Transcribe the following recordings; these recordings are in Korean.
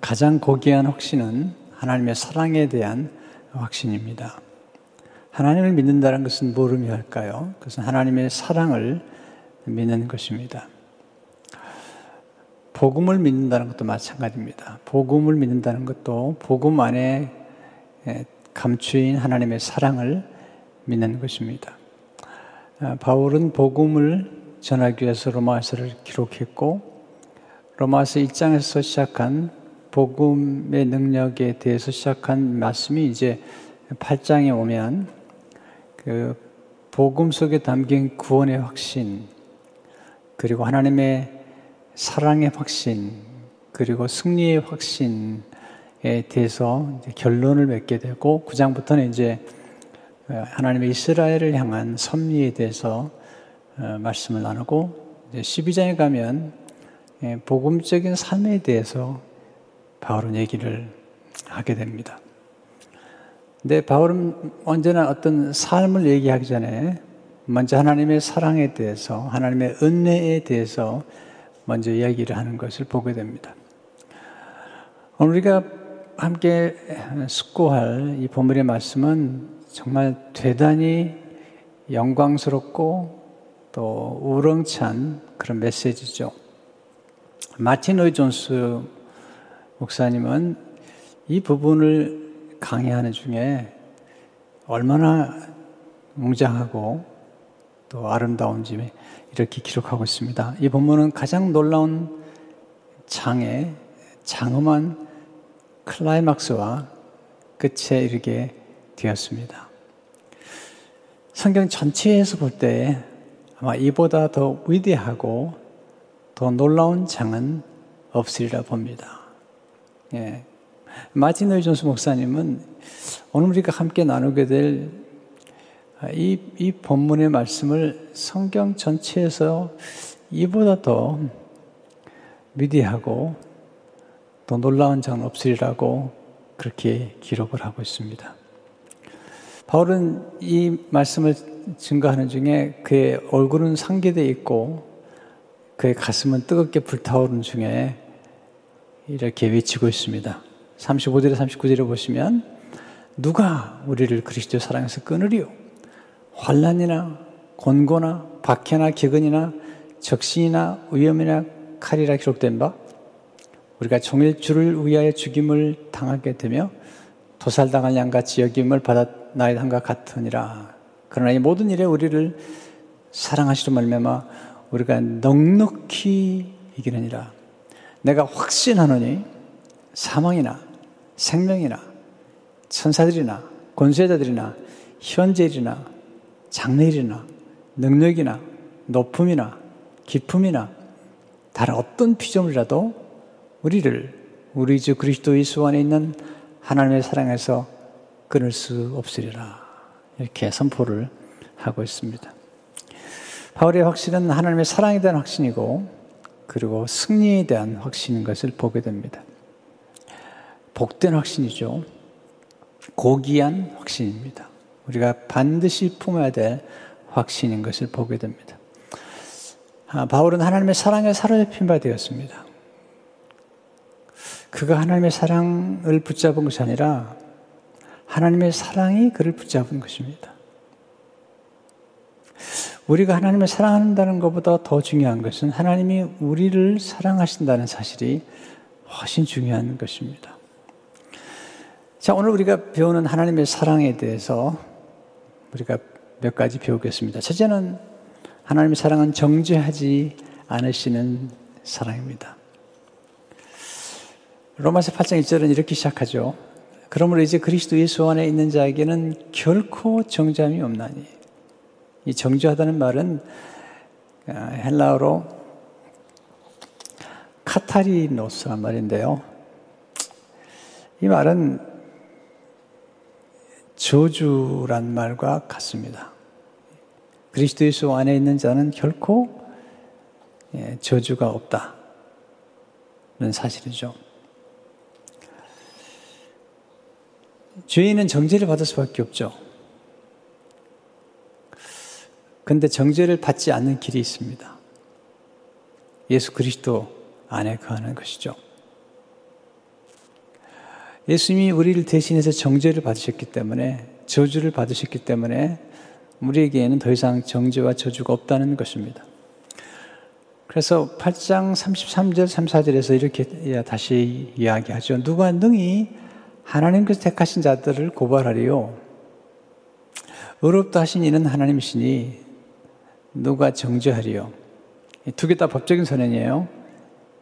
가장 고귀한 확신은 하나님의 사랑에 대한 확신입니다. 하나님을 믿는다는 것은 뭘 의미할까요? 그것은 하나님의 사랑을 믿는 것입니다. 복음을 믿는다는 것도 마찬가지입니다. 복음을 믿는다는 것도 복음 안에 감추인 하나님의 사랑을 믿는 것입니다. 아, 바울은 복음을 전하기 위해서 로마서를 기록했고 로마서 1장에서 시작한 복음의 능력에 대해서 시작한 말씀이 이제 8장에 오면 그 복음 속에 담긴 구원의 확신 그리고 하나님의 사랑의 확신 그리고 승리의 확신에 대해서 결론을 맺게 되고 9장부터는 이제 어, 하나님의 이스라엘을 향한 섭리에 대해서 어, 말씀을 나누고 12장에 가면 예, 복음적인 삶에 대해서 바울은 얘기를 하게 됩니다. 근데 바울은 언제나 어떤 삶을 얘기하기 전에 먼저 하나님의 사랑에 대해서, 하나님의 은혜에 대해서 먼저 이야기를 하는 것을 보게 됩니다. 오늘 우리가 함께 숙고할 이 본문의 말씀은 정말 대단히 영광스럽고 또 우렁찬 그런 메시지죠. 마틴 로이 존스 목사님은 이 부분을 강의하는 중에 얼마나 웅장하고 또 아름다운지 이렇게 기록하고 있습니다. 이 본문은 가장 놀라운 장의 장엄한 클라이막스와 끝에 이르게 되었습니다. 성경 전체에서 볼 때 아마 이보다 더 위대하고 더 놀라운 장은 없으리라 봅니다. 예. 마틴 널 존스 목사님은 오늘 우리가 함께 나누게 될 이, 이 본문의 말씀을 성경 전체에서 이보다 더 위대하고 더 놀라운 장은 없으리라고 그렇게 기록을 하고 있습니다. 바울은 이 말씀을 증거하는 중에 그의 얼굴은 상기되어 있고 그의 가슴은 뜨겁게 불타오르는 중에 이렇게 외치고 있습니다. 35절에 39절에 보시면 누가 우리를 그리스도 사랑해서 끊으리요? 환란이나 곤고나 박해나 기근이나 적신이나 위험이나 칼이라 기록된 바 우리가 종일 주를 위하여 죽임을 당하게 되며 도살당할 양같이 여김을 받았나이다 함과 같으니라. 그러나 이 모든 일에 우리를 사랑하시로 말미암아 우리가 넉넉히 이기느니라. 내가 확신하노니 사망이나 생명이나 천사들이나 권세자들이나 현재일이나 장래일이나 능력이나 높음이나 기품이나 다른 어떤 피조물이라도 우리를 우리 주 그리스도 예수 안에 있는 하나님의 사랑에서 끊을 수 없으리라. 이렇게 선포를 하고 있습니다. 바울의 확신은 하나님의 사랑에 대한 확신이고, 그리고 승리에 대한 확신인 것을 보게 됩니다. 복된 확신이죠. 고귀한 확신입니다. 우리가 반드시 품어야 될 확신인 것을 보게 됩니다. 아, 바울은 하나님의 사랑에 사로잡힌 바 되었습니다. 그가 하나님의 사랑을 붙잡은 것이 아니라 하나님의 사랑이 그를 붙잡은 것입니다. 우리가 하나님을 사랑한다는 것보다 더 중요한 것은 하나님이 우리를 사랑하신다는 사실이 훨씬 중요한 것입니다. 자, 오늘 우리가 배우는 하나님의 사랑에 대해서 우리가 몇 가지 배우겠습니다. 첫째는 하나님의 사랑은 정죄하지 않으시는 사랑입니다. 로마서 8장 1절은 이렇게 시작하죠. 그러므로 이제 그리스도 예수 안에 있는 자에게는 결코 정잠이 없나니. 이 정죄하다는 말은 아, 헬라어로 카타리노스란 말인데요. 이 말은 저주란 말과 같습니다. 그리스도 예수 안에 있는 자는 결코 예, 저주가 없다는 사실이죠. 죄인은 정죄를 받을 수밖에 없죠. 근데 정죄를 받지 않는 길이 있습니다. 예수 그리스도 안에 거하는 것이죠. 예수님이 우리를 대신해서 정죄를 받으셨기 때문에 저주를 받으셨기 때문에 우리에게는 더 이상 정죄와 저주가 없다는 것입니다. 그래서 8장 33절, 34절에서 이렇게 다시 이야기하죠. 누가 능히 하나님께서 택하신 자들을 고발하리요. 의롭다 하신 이는 하나님이시니 누가 정죄하리요. 두 개 다 법적인 선언이에요.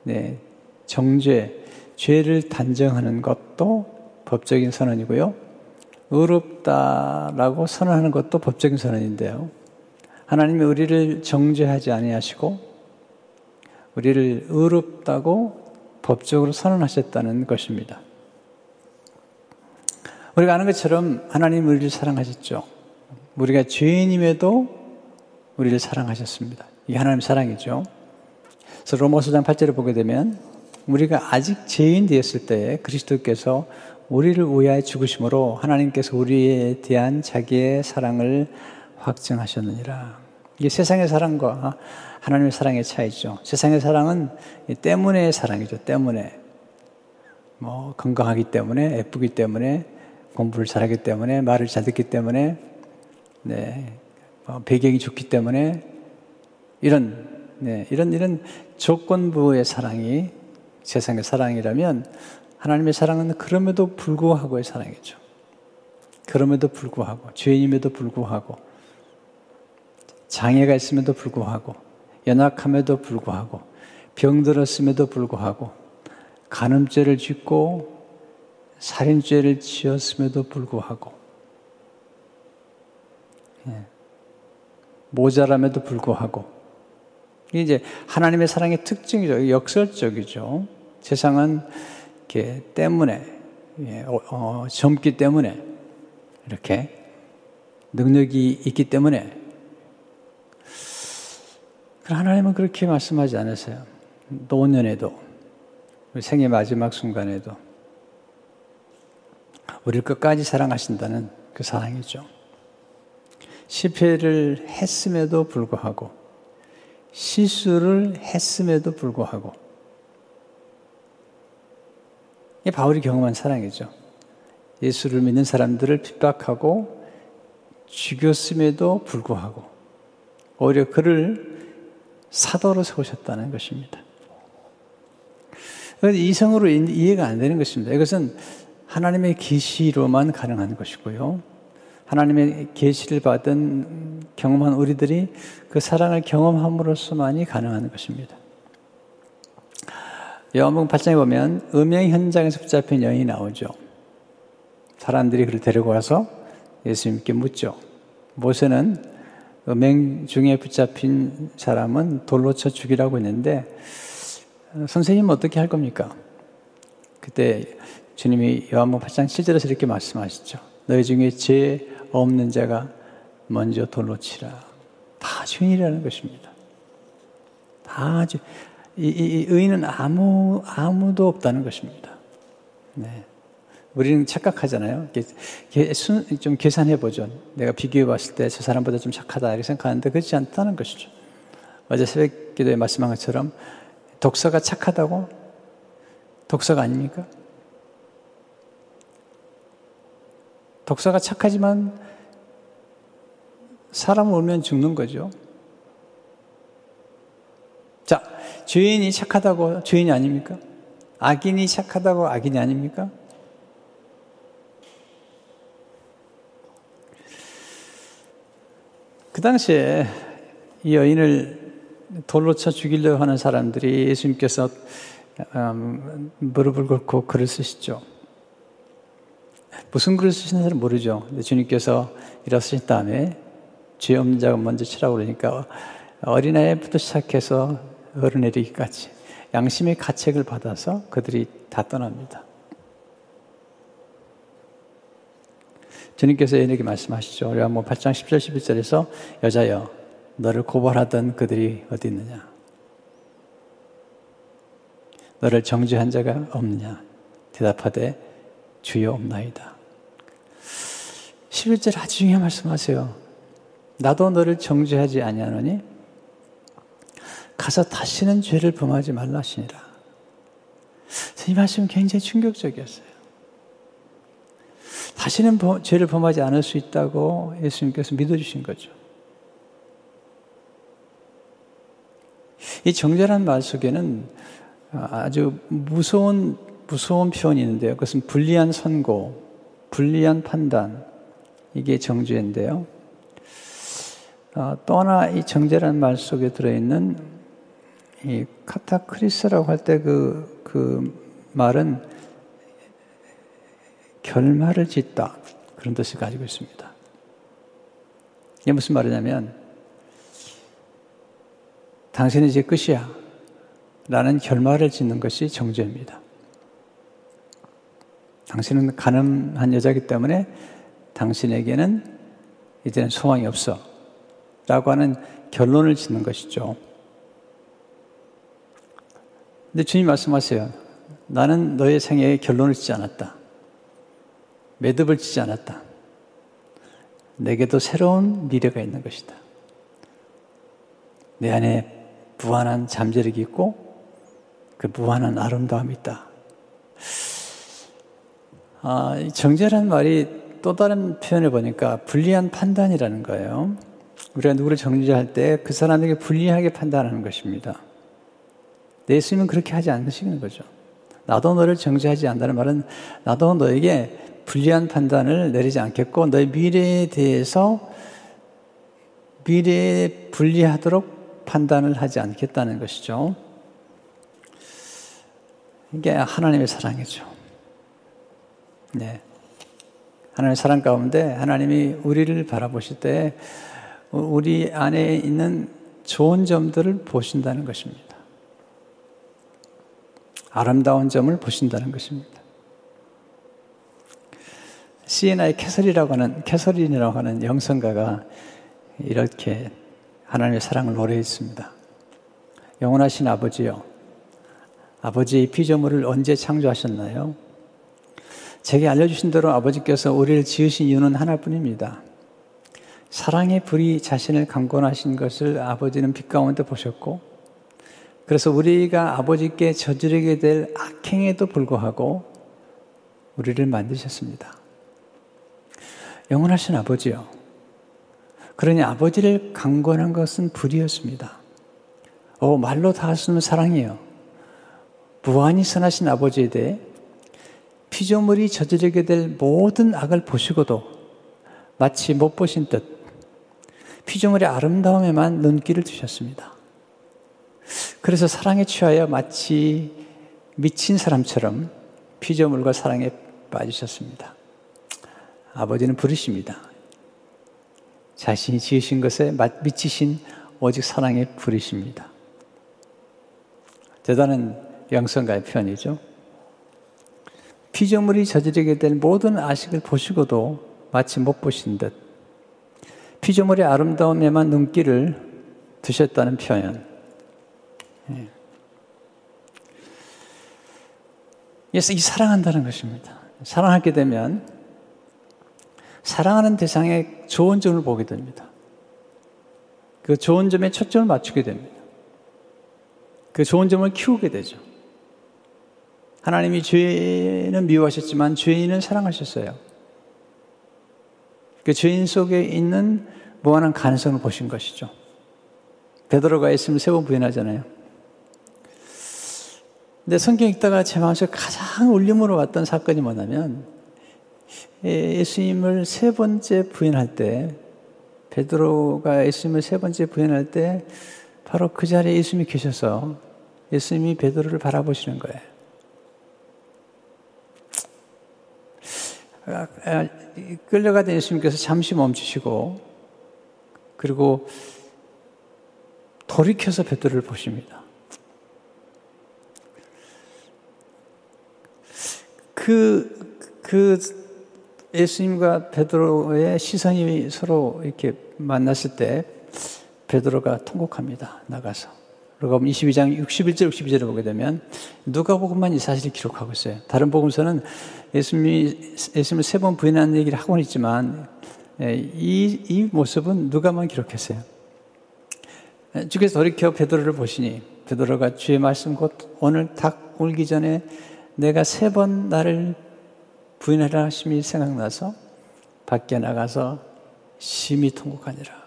네. 정죄, 죄를 단정하는 것도 법적인 선언이고요. 의롭다라고 선언하는 것도 법적인 선언인데요. 하나님이 우리를 정죄하지 아니하시고 우리를 의롭다고 법적으로 선언하셨다는 것입니다. 우리가 아는 것처럼 하나님 우리를 사랑하셨죠. 우리가 죄인임에도 우리를 사랑하셨습니다. 이게 하나님 사랑이죠. 그래서 로마서 장 8절을 보게 되면 우리가 아직 죄인 되었을 때 그리스도께서 우리를 위하여 죽으심으로 하나님께서 우리에 대한 자기의 사랑을 확증하셨느니라. 이게 세상의 사랑과 하나님의 사랑의 차이죠. 세상의 사랑은 때문에 사랑이죠. 때문에. 뭐, 건강하기 때문에, 예쁘기 때문에, 공부를 잘하기 때문에, 말을 잘 듣기 때문에, 네, 뭐 배경이 좋기 때문에, 이런, 네, 이런, 이런 조건부의 사랑이 세상의 사랑이라면 하나님의 사랑은 그럼에도 불구하고의 사랑이죠. 그럼에도 불구하고, 죄인임에도 불구하고, 장애가 있음에도 불구하고, 연약함에도 불구하고, 병들었음에도 불구하고, 간음죄를 짓고, 살인죄를 지었음에도 불구하고, 예. 모자람에도 불구하고, 이제 하나님의 사랑의 특징이죠. 역설적이죠. 세상은 이렇게 때문에, 예, 어, 어, 젊기 때문에, 이렇게 능력이 있기 때문에, 하나님은 그렇게 말씀하지 않으세요. 노년에도, 생의 마지막 순간에도, 우리를 끝까지 사랑하신다는 그 사랑이죠. 실패를 했음에도 불구하고, 실수를 했음에도 불구하고 이 바울이 경험한 사랑이죠. 예수를 믿는 사람들을 핍박하고 죽였음에도 불구하고 오히려 그를 사도로 세우셨다는 것입니다. 이성으로 이해가 안 되는 것입니다. 이것은 하나님의 계시로만 가능한 것이고요. 하나님의 계시를 받은 경험한 우리들이 그 사랑을 경험함으로써만이 가능한 것입니다. 요한복음 8장에 보면 음행 현장에서 붙잡힌 여인이 나오죠. 사람들이 그를 데리고 와서 예수님께 묻죠. 모세는 음행 중에 붙잡힌 사람은 돌로 쳐 죽이라고 했는데 선생님 어떻게 할 겁니까? 그때 주님이 요한복음 8장 7절에서 이렇게 말씀하시죠. 너희 중에 죄 없는 자가 먼저 돌로 치라. 다 죄인이라는 것입니다. 다 죄. 이, 이, 의인은 아무 아무도 없다는 것입니다. 네. 우리는 착각하잖아요. 좀 계산해 보죠. 내가 비교해 봤을 때 저 사람보다 좀 착하다 이렇게 생각하는데 그렇지 않다는 것이죠. 어제 새벽 기도에 말씀한 것처럼 독서가 착하다고 독서가 아닙니까? 독서가 착하지만 사람 울면 죽는 거죠. 자, 죄인이 착하다고 죄인이 아닙니까? 악인이 착하다고 악인이 아닙니까? 그 당시에 이 여인을 돌로 쳐 죽이려고 하는 사람들이 예수님께서 음, 무릎을 꿇고 글을 쓰시죠. 무슨 글을 쓰시는지 모르죠. 주님께서 일어서신 다음에 죄 없는 자가 먼저 치라고 그러니까 어린아이부터 시작해서 어른애리기까지 양심의 가책을 받아서 그들이 다 떠납니다. 주님께서 에게 말씀하시죠. 요한복 8장 10절 11절에서 여자여 너를 고발하던 그들이 어디 있느냐? 너를 정죄한 자가 없느냐? 대답하되 주여 없나이다. 11절 아주 중요한 말씀하세요. 나도 너를 정죄하지 아니하노니 가서 다시는 죄를 범하지 말라 하시니라. 이 말씀은 굉장히 충격적이었어요. 다시는 죄를 범하지 않을 수 있다고 예수님께서 믿어주신 거죠. 이 정죄란 말 속에는 아주 무서운, 무서운 표현이 있는데요. 그것은 불리한 선고, 불리한 판단, 이게 정죄인데요. 어, 또 하나 이 정죄라는 말 속에 들어있는 이 카타크리스라고 할 때 그, 그 말은 결말을 짓다. 그런 뜻을 가지고 있습니다. 이게 무슨 말이냐면, 당신은 이제 끝이야. 라는 결말을 짓는 것이 정죄입니다. 당신은 가늠한 여자이기 때문에 당신에게는 이제는 소망이 없어. 라고 하는 결론을 짓는 것이죠. 근데 주님 말씀하세요. 나는 너의 생애에 결론을 짓지 않았다. 매듭을 짓지 않았다. 내게도 새로운 미래가 있는 것이다. 내 안에 무한한 잠재력이 있고 그 무한한 아름다움이 있다. 아, 정죄라는 말이 또 다른 표현을 보니까 불리한 판단이라는 거예요. 우리가 누구를 정죄할 때 그 사람에게 불리하게 판단하는 것입니다. 예수님은 그렇게 하지 않으시는 거죠. 나도 너를 정죄하지 않는다는 말은 나도 너에게 불리한 판단을 내리지 않겠고 너의 미래에 대해서 미래에 불리하도록 판단을 하지 않겠다는 것이죠. 이게 하나님의 사랑이죠. 네. 하나님의 사랑 가운데 하나님이 우리를 바라보실 때 우리 안에 있는 좋은 점들을 보신다는 것입니다. 아름다운 점을 보신다는 것입니다. 시에나의 캐서리라고 하는, 캐서린이라고 하는 영성가가 이렇게 하나님의 사랑을 노래했습니다. 영원하신 아버지요. 아버지의 피조물을 언제 창조하셨나요? 제게 알려주신 대로 아버지께서 우리를 지으신 이유는 하나뿐입니다. 사랑의 불이 자신을 강권하신 것을 아버지는 빛 가운데 보셨고, 그래서 우리가 아버지께 저지르게 될 악행에도 불구하고 우리를 만드셨습니다. 영원하신 아버지요. 그러니 아버지를 강권한 것은 불이었습니다. 어, 말로 다 할수 없는 사랑이에요. 무한히 선하신 아버지에 대해 피조물이 저지르게 될 모든 악을 보시고도 마치 못 보신 듯 피조물의 아름다움에만 눈길을 두셨습니다. 그래서 사랑에 취하여 마치 미친 사람처럼 피조물과 사랑에 빠지셨습니다. 아버지는 부르십니다. 자신이 지으신 것에 미치신 오직 사랑에 부르십니다. 대단한 영성가의 표현이죠. 피조물이 저지르게 될 모든 아식을 보시고도 마치 못 보신 듯 피조물의 아름다움에만 눈길을 두셨다는 표현. 예. 그래서 이 사랑한다는 것입니다. 사랑하게 되면 사랑하는 대상의 좋은 점을 보게 됩니다. 그 좋은 점에 초점을 맞추게 됩니다. 그 좋은 점을 키우게 되죠. 하나님이 죄는 미워하셨지만 죄인은 사랑하셨어요. 그 죄인 속에 있는 무한한 가능성을 보신 것이죠. 베드로가 있으면 세 번 부인하잖아요. 근데 성경 읽다가 제 마음속에 가장 울림으로 왔던 사건이 뭐냐면 예수님을 세 번째 부인할 때 베드로가 예수님을 세 번째 부인할 때 바로 그 자리에 예수님이 계셔서 예수님이 베드로를 바라보시는 거예요. 아, 아, 끌려가던 예수님께서 잠시 멈추시고 그리고 돌이켜서 베드로를 보십니다. 그, 그 예수님과 베드로의 시선이 서로 이렇게 만났을 때 베드로가 통곡합니다. 나가서. 그리고 22장 61절 62절을 보게 되면 누가복음만 이 사실을 기록하고 있어요. 다른 복음서는 예수님이 예수님을 세 번 부인하는 얘기를 하고는 있지만 예, 이, 이 모습은 누가만 기록했어요. 예, 주께서 돌이켜 베드로를 보시니 베드로가 주의 말씀 곧 오늘 닭 울기 전에 내가 세 번 나를 부인하라 하심이 생각나서 밖에 나가서 심히 통곡하니라.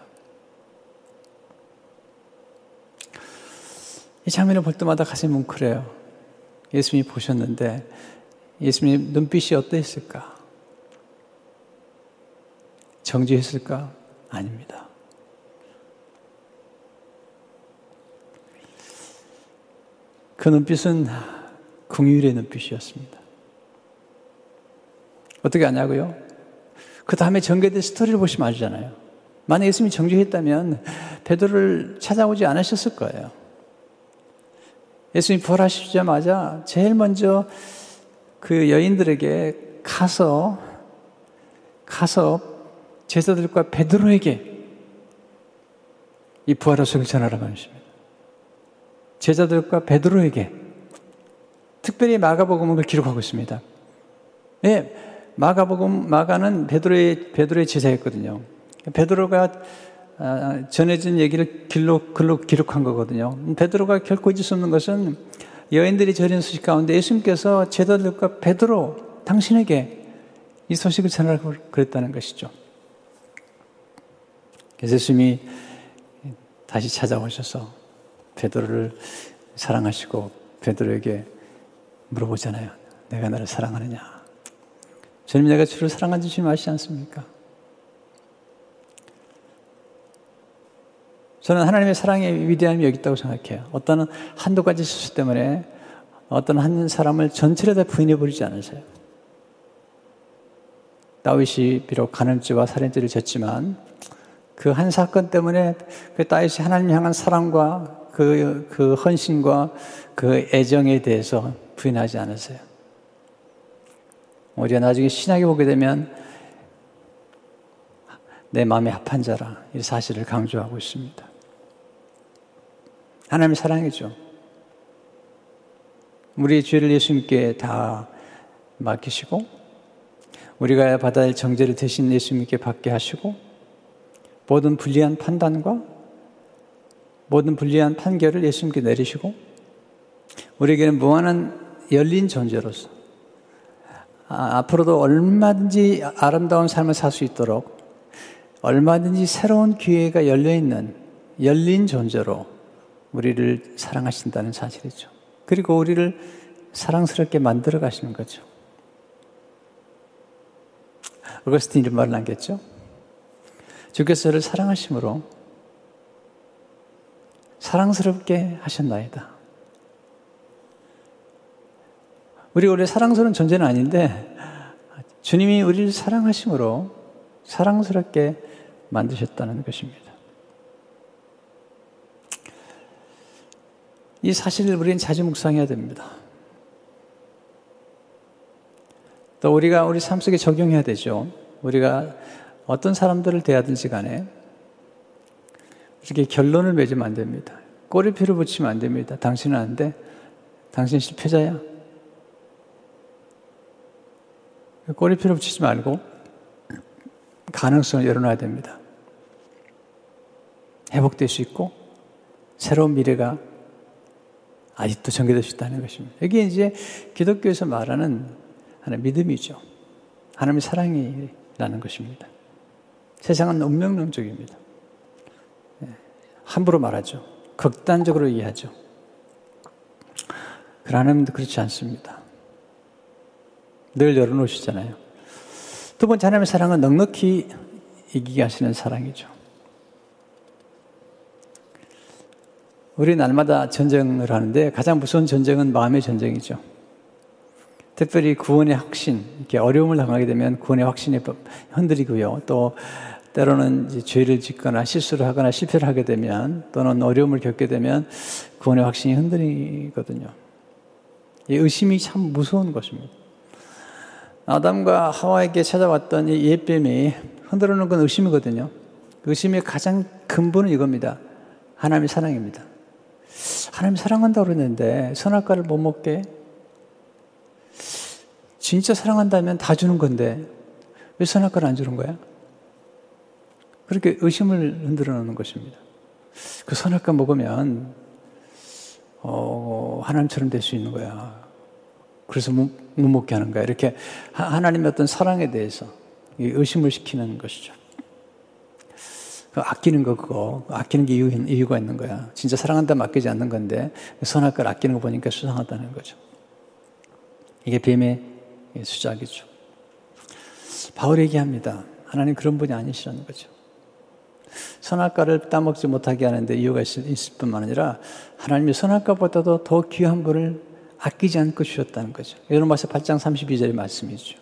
이 장면을 볼 때마다 가슴이 뭉클해요. 예수님이 보셨는데 예수님 눈빛이 어떠했을까? 정지했을까? 아닙니다. 그 눈빛은 궁율의 눈빛이었습니다. 어떻게 아냐고요? 그 다음에 전개된 스토리를 보시면 알잖아요. 만약 예수님이 정죄했다면 베드로를 찾아오지 않으셨을 거예요. 예수님이 부활하시자마자 제일 먼저 그 여인들에게 가서 가서 제자들과 베드로에게 이 부활의 소식을 전하라고 하십니다. 제자들과 베드로에게 특별히 마가복음을 기록하고 있습니다. 예, 마가복음 마가는 베드로의 베드로의 제자였거든요. 베드로가 아, 전해진 얘기를 길로 글로 기록한 거거든요. 베드로가 결코 잊을 수 없는 것은 여인들이 전한 소식 가운데 예수님께서 제자들과 베드로 당신에게 이 소식을 전하라고 그랬다는 것이죠. 그래서 예수님이 다시 찾아오셔서 베드로를 사랑하시고 베드로에게 물어보잖아요. 내가 너를 사랑하느냐? 주님 내가 주를 사랑한지 주님 아시지 않습니까? 저는 하나님의 사랑의 위대함이 여기 있다고 생각해요. 어떤 한두 가지 실수 때문에 어떤 한 사람을 전체를 다 부인해 버리지 않으세요. 다윗이 비록 간음죄와 살인죄를 졌지만 그 한 사건 때문에 그 다윗이 하나님 향한 사랑과 그, 그 헌신과 그 애정에 대해서 부인하지 않으세요. 우리가 나중에 신학에 보게 되면 내 마음에 합한 자라 이 사실을 강조하고 있습니다. 하나님의 사랑이죠. 우리의 죄를 예수님께 다 맡기시고 우리가 받아야 할 정죄를 대신 예수님께 받게 하시고 모든 불리한 판단과 모든 불리한 판결을 예수님께 내리시고 우리에게는 무한한 열린 존재로서 아, 앞으로도 얼마든지 아름다운 삶을 살 수 있도록 얼마든지 새로운 기회가 열려 있는 열린 존재로 우리를 사랑하신다는 사실이죠. 그리고 우리를 사랑스럽게 만들어 가시는 거죠. 어거스틴 이런 말을 남겼죠. 주께서 를 사랑하심으로 사랑스럽게 하셨나이다. 우리가 원래 사랑스러운 존재는 아닌데 주님이 우리를 사랑하심으로 사랑스럽게 만드셨다는 것입니다. 이 사실을 우리는 자주 묵상해야 됩니다. 또 우리가 우리 삶 속에 적용해야 되죠. 우리가 어떤 사람들을 대하든지 간에 이렇게 결론을 맺으면 안 됩니다. 꼬리표를 붙이면 안 됩니다. 당신은 안 돼. 당신 실패자야. 꼬리표를 붙이지 말고 가능성을 열어놔야 됩니다. 회복될 수 있고 새로운 미래가 아직도 전개될 수 있다는 것입니다. 이게 이제 기독교에서 말하는 하나의 믿음이죠. 하나님의 사랑이라는 것입니다. 세상은 운명론적입니다. 예, 함부로 말하죠. 극단적으로 이해하죠. 그러나 하나님도 그렇지 않습니다. 늘 열어놓으시잖아요. 두 번째 하나님의 사랑은 넉넉히 이기게 하시는 사랑이죠. 우리 날마다 전쟁을 하는데 가장 무서운 전쟁은 마음의 전쟁이죠. 특별히 구원의 확신, 이렇게 어려움을 당하게 되면 구원의 확신이 흔들리고요. 또 때로는 죄를 짓거나 실수를 하거나 실패를 하게 되면 또는 어려움을 겪게 되면 구원의 확신이 흔들리거든요. 이 의심이 참 무서운 것입니다. 아담과 하와에게 찾아왔던 이 예뱀이 흔들어 놓은 건 의심이거든요. 의심의 가장 근본은 이겁니다. 하나님의 사랑입니다. 하나님 사랑한다고 그러는데 선악과를 못 먹게? 진짜 사랑한다면 다 주는 건데 왜 선악과를 안 주는 거야? 그렇게 의심을 흔들어 놓는 것입니다. 그 선악과 먹으면 어, 하나님처럼 될 수 있는 거야. 그래서 못, 못 먹게 하는 거야. 이렇게 하나님의 어떤 사랑에 대해서 의심을 시키는 것이죠. 그 아끼는 거 그거 아끼는 게 이유, 이유 가 있는 거야. 진짜 사랑한다면 아끼지 않는 건데 선악과를 아끼는 거 보니까 수상하다는 거죠. 이게 뱀의 수작이죠. 바울 얘기합니다. 하나님 그런 분이 아니시라는 거죠. 선악과를 따먹지 못하게 하는데 이유가 있을, 있을 뿐만 아니라 하나님이 선악과보다도 더 귀한 분을 아끼지 않고 주셨다는 거죠. 여러분마서 8장 32절의 말씀이죠.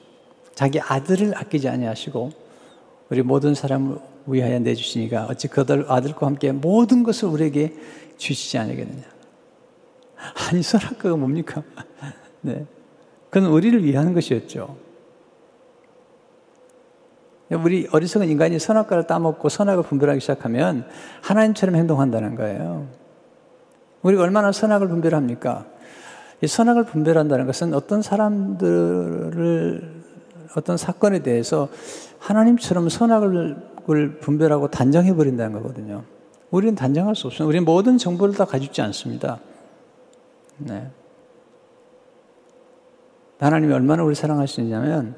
자기 아들을 아끼지 아니하시고 우리 모든 사람을 위하여 내주시니까 어찌 그들 아들과 함께 모든 것을 우리에게 주시지 않겠느냐. 아니 선악과가 뭡니까? 네. 그건 우리를 위한 것이었죠. 우리 어리석은 인간이 선악과를 따먹고 선악을 분별하기 시작하면 하나님처럼 행동한다는 거예요. 우리가 얼마나 선악을 분별합니까? 이 선악을 분별한다는 것은 어떤 사람들을 어떤 사건에 대해서 하나님처럼 선악을 분별하고 단정해 버린다는 거거든요. 우리는 단정할 수 없어요. 우리는 모든 정보를 다 가지고 있지 않습니다. 네. 하나님이 얼마나 우리 사랑하시느냐면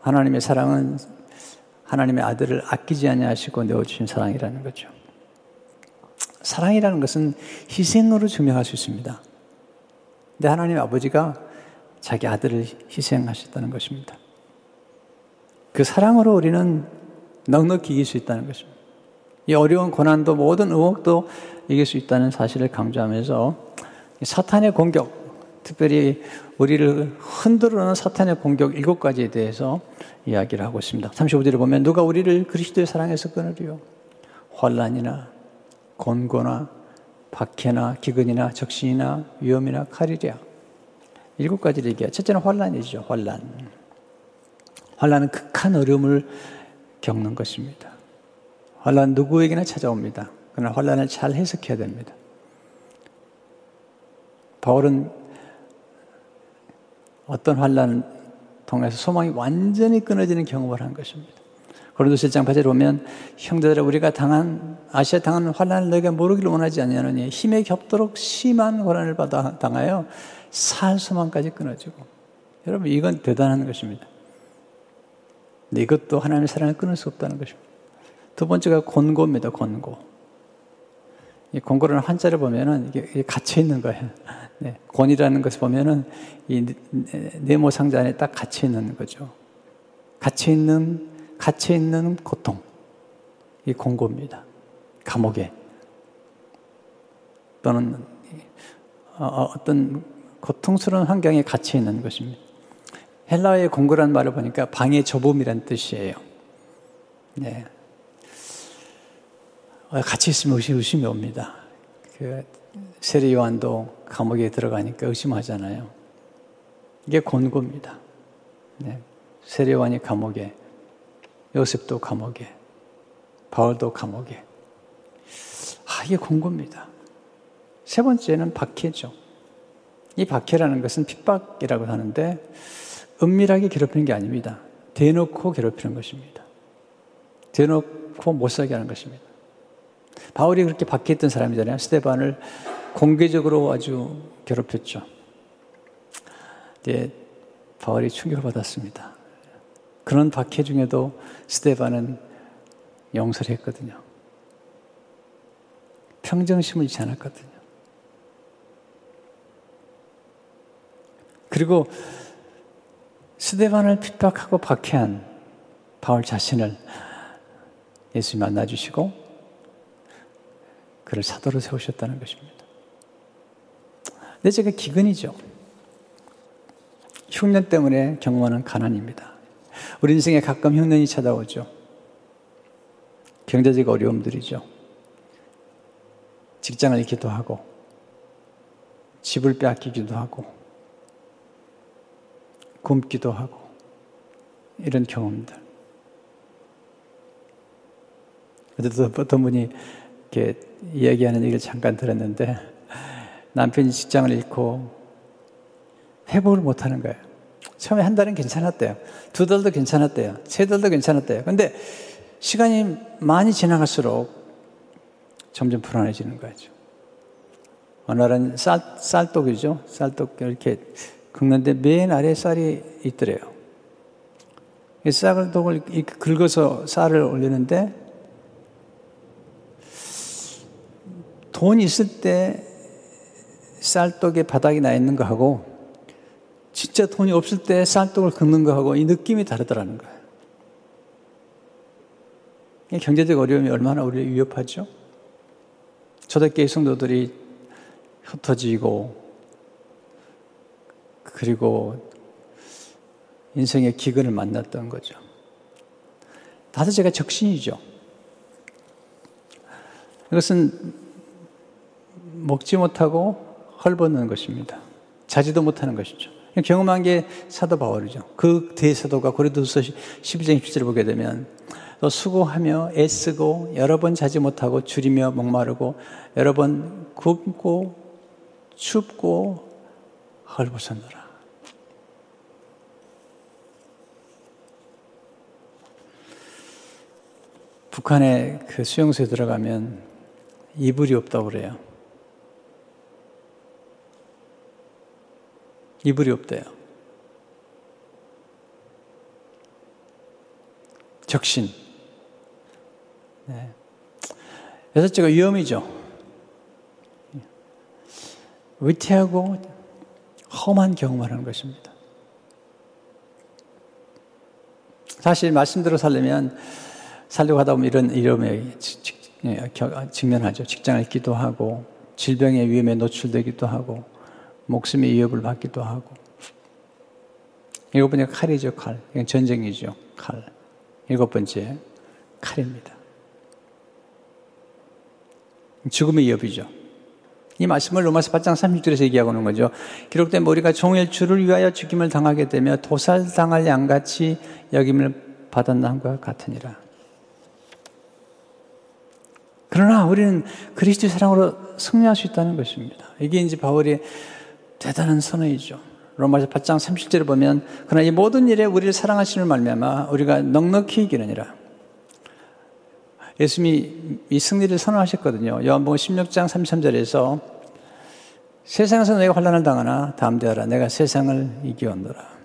하나님의 사랑은 하나님의 아들을 아끼지 아니하시고 내어주신 사랑이라는 거죠. 사랑이라는 것은 희생으로 증명할 수 있습니다. 근데 하나님 아버지가 자기 아들을 희생하셨다는 것입니다. 그 사랑으로 우리는 넉넉히 이길 수 있다는 것입니다. 이 어려운 고난도 모든 의혹도 이길 수 있다는 사실을 강조하면서 사탄의 공격, 특별히 우리를 흔들어놓은 사탄의 공격 일곱 가지에 대해서 이야기를 하고 있습니다. 35절에 보면 누가 우리를 그리스도의 사랑에서 끊으리요? 환란이나 곤고나 박해나 기근이나 적신이나 위험이나 칼이랴. 일곱 가지를 얘기해요. 첫째는 환란이죠. 환란. 환란은 극한 어려움을 겪는 것입니다. 환란 누구에게나 찾아옵니다. 그러나 환란을 잘 해석해야 됩니다. 바울은 어떤 환란을 통해서 소망이 완전히 끊어지는 경험을 한 것입니다. 고린도서 1장 8절에 보면 형제들아 우리가 당한 아시아 당한 환란을 너희가 모르기를 원하지 아니하느니 힘에 겹도록 심한 고난을 받아 당하여 살 소망까지 끊어지고 여러분 이건 대단한 것입니다. 이것도 하나님의 사랑을 끊을 수 없다는 것입니다. 두 번째가 권고입니다. 권고. 이 권고라는 한자를 보면은 이게 갇혀 있는 거예요. 네, 권이라는 것을 보면은 이 네모 상자 안에 딱 갇혀 있는 거죠. 갇혀 있는 갇혀 있는 고통. 이 권고입니다. 감옥에 또는 어, 어, 어떤 고통스러운 환경에 갇혀 있는 것입니다. 헬라어의 공고라는 말을 보니까 방의 좁음이란 뜻이에요. 네. 어, 같이 있으면 의심, 의심 이 옵니다. 그 세례 요한도 감옥에 들어가니까 의심하잖아요. 이게 권고입니다. 네. 세례 요한이 감옥에, 요셉도 감옥에, 바울도 감옥에. 아, 이게 권고입니다. 세 번째는 박해죠. 이 박해라는 것은 핍박이라고 하는데 은밀하게 괴롭히는 게 아닙니다. 대놓고 괴롭히는 것입니다. 대놓고 못 살게 하는 것입니다. 바울이 그렇게 박해했던 사람이잖아요. 스테반을 공개적으로 아주 괴롭혔죠. 이제 바울이 충격을 받았습니다. 그런 박해 중에도 스테반은 용서를 했거든요. 평정심을 잃지 않았거든요. 그리고 스데반을 핍박하고 박해한 바울 자신을 예수님 만나 주시고 그를 사도로 세우셨다는 것입니다. 근데 제가 기근이죠. 흉년 때문에 경험하는 가난입니다. 우리 인생에 가끔 흉년이 찾아오죠. 경제적 어려움들이죠. 직장을 잃기도 하고, 집을 빼앗기기도 하고, 굶기도 하고 이런 경험들. 어제도 어떤 분이 이렇게 이야기하는 얘기를 잠깐 들었는데 남편이 직장을 잃고 회복을 못 하는 거예요. 처음에 한 달은 괜찮았대요. 두 달도 괜찮았대요. 세 달도 괜찮았대요. 근데 시간이 많이 지나갈수록 점점 불안해지는 거죠. 어느 날은 쌀, 쌀떡이죠. 쌀떡 이렇게 긁는데 맨 아래에 쌀이 있더래요. 쌀독을 긁어서 쌀을 올리는데 돈 있을 때 쌀독에 바닥이 나 있는 거하고 진짜 돈이 없을 때 쌀독을 긁는 거하고 이 느낌이 다르더라는 거예요. 경제적 어려움이 얼마나 우리를 위협하죠? 초대교회 성도들이 흩어지고 그리고 인생의 기근을 만났던 거죠. 다섯째가 적신이죠. 이것은 먹지 못하고 헐벗는 것입니다. 자지도 못하는 것이죠. 경험한 게 사도 바울이죠. 그 대사도가 고린도서 12장 17절 보게 되면 또 수고하며 애쓰고 여러 번 자지 못하고 줄이며 목마르고 여러 번 굶고 춥고 헐벗었노라. 북한의 그 수용소에 들어가면 이불이 없다고 그래요. 이불이 없대요. 적신. 네. 여섯째가 위험이죠. 위태하고 험한 경험을 하는 것입니다. 사실 말씀대로 살려면 살려고 하다 보면 이런 위험에 예, 직면하죠. 직장을 잃기도 하고 질병의 위험에 노출되기도 하고 목숨의 위협을 받기도 하고 일곱 번째 칼이죠 칼. 전쟁이죠 칼. 일곱 번째 칼입니다. 죽음의 위협이죠. 이 말씀을 로마서 8장 30절에서 얘기하고 있는 거죠. 기록된 머리가 종일 주를 위하여 죽임을 당하게 되며 도살당할 양같이 여김을 받았나함과 같으니라. 그러나 우리는 그리스도의 사랑으로 승리할 수 있다는 것입니다. 이게 이제 바울의 대단한 선언이죠. 로마서 8장 30절에 보면 그러나 이 모든 일에 우리를 사랑하시는 말미암아 우리가 넉넉히 이기느니라. 예수님이 이 승리를 선언하셨거든요. 요한복음 16장 33절에서 세상에서 내가 환란을 당하나 담대하라 내가 세상을 이기었노라.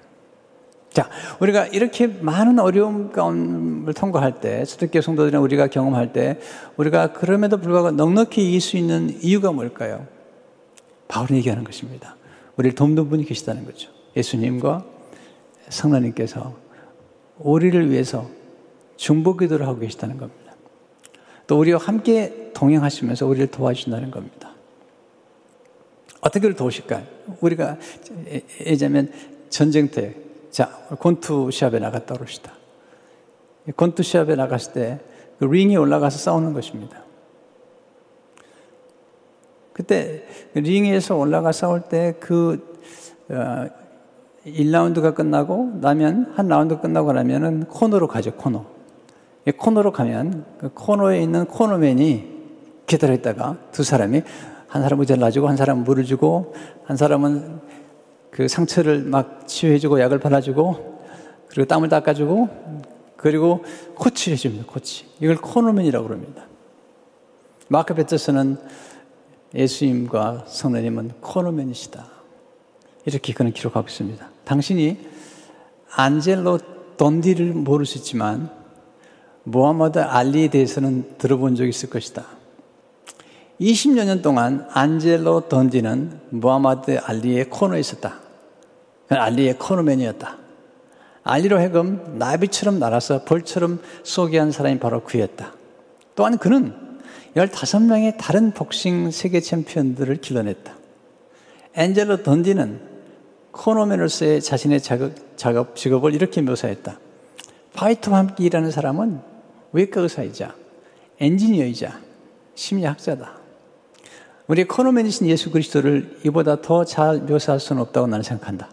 자, 우리가 이렇게 많은 어려움 가운을 통과할 때, 초대교 성도들이나 우리가 경험할 때, 우리가 그럼에도 불구하고 넉넉히 이길 수 있는 이유가 뭘까요? 바울이 얘기하는 것입니다. 우리를 돕는 분이 계시다는 거죠. 예수님과 성령님께서 우리를 위해서 중보 기도를 하고 계시다는 겁니다. 또 우리와 함께 동행하시면서 우리를 도와주신다는 겁니다. 어떻게 도우실까요? 우리가 예자면 전쟁 때 자, 권투 시합에 나갔다 그럽시다. 권투 시합에 나갔을 때 그 링에 올라가서 싸우는 것입니다. 그때 그 링에서 올라가 싸울 때그 어, 1라운드가 끝나고 나면 한 라운드 끝나고 나면은 코너로 가죠, 코너. 코너로 가면 그 코너에 있는 코너맨이 기다려 있다가 두 사람이 한 사람은 잘라주고 한 사람은 물을 주고 한 사람은 그 상처를 막 치유해주고 약을 발라주고 그리고 땀을 닦아주고 그리고 코치를 해줍니다. 코치. 이걸 코노맨이라고 그럽니다. 마크 베트스는 예수님과 성령님은 코노맨이시다. 이렇게 그는 기록하고 있습니다. 당신이 안젤로 돈디를 모를 수 있지만 모하마드 알리에 대해서는 들어본 적이 있을 것이다. 20여 년 동안 안젤로 던디는 모하마드 알리의 코너에 있었다. 알리의 코너맨이었다. 알리로 해금 나비처럼 날아서 벌처럼 쏘게 한 사람이 바로 그였다. 또한 그는 15명의 다른 복싱 세계 챔피언들을 길러냈다. 엔젤로 던디는 cornerman으로서의 자신의 작업, 직업을 이렇게 묘사했다. 파이터와 함께 일하는 사람은 외과 의사이자 엔지니어이자 심리학자다. 우리 cornerman이신 예수 그리스도를 이보다 더 잘 묘사할 수는 없다고 나는 생각한다.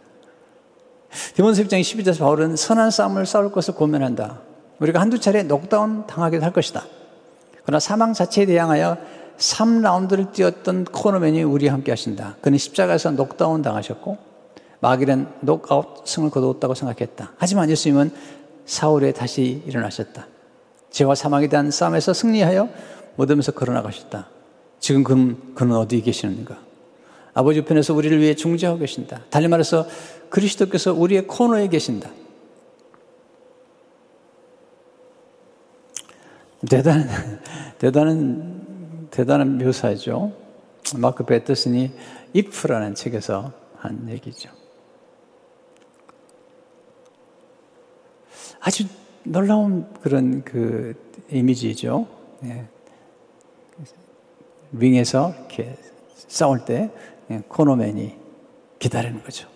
디모데전서 6장 12절에서 바울은 선한 싸움을 싸울 것을 권면한다. 우리가 한두 차례 녹다운 당하기도 할 것이다. 그러나 사망 자체에 대항하여 3라운드를 뛰었던 코너맨이 우리와 함께 하신다. 그는 십자가에서 녹다운 당하셨고 마귀는 녹아웃 승을 거두었다고 생각했다. 하지만 예수님은 사울에 다시 일어나셨다. 죄와 사망에 대한 싸움에서 승리하여 무덤에서 걸어나가셨다. 지금 그는, 그는 어디에 계시는가? 아버지 우편에서 우리를 위해 중재하고 계신다. 달리 말해서 그리스도께서 우리의 코너에 계신다. 대단한, 대단한, 대단한 묘사죠. 마크 베터슨이 if라는 책에서 한 얘기죠. 아주 놀라운 그런 그 이미지죠. 네. 링에서 이렇게 싸울 때 코너맨이 기다리는 거죠.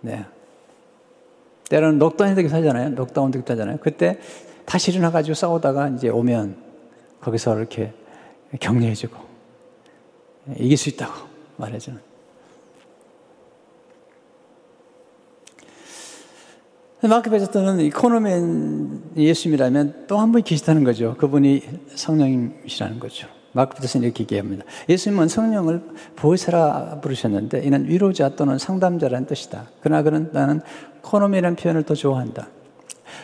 네. 때로는 녹다운 되게 살잖아요. 녹다운 되게 살잖아요. 그때 다시 일어나가지고 싸우다가 이제 오면 거기서 이렇게 격려해주고 이길 수 있다고 말해주는. 마크 베저트는 이코노맨 예수님이라면 또 한분 계시다는 거죠. 그분이 성령님이시라는 거죠. 마크 베저트는 이렇게 얘기합니다. 예수님은 성령을 보혜사라 부르셨는데 이는 위로자 또는 상담자라는 뜻이다. 그러나 그는 나는 코노맨이라는 표현을 더 좋아한다.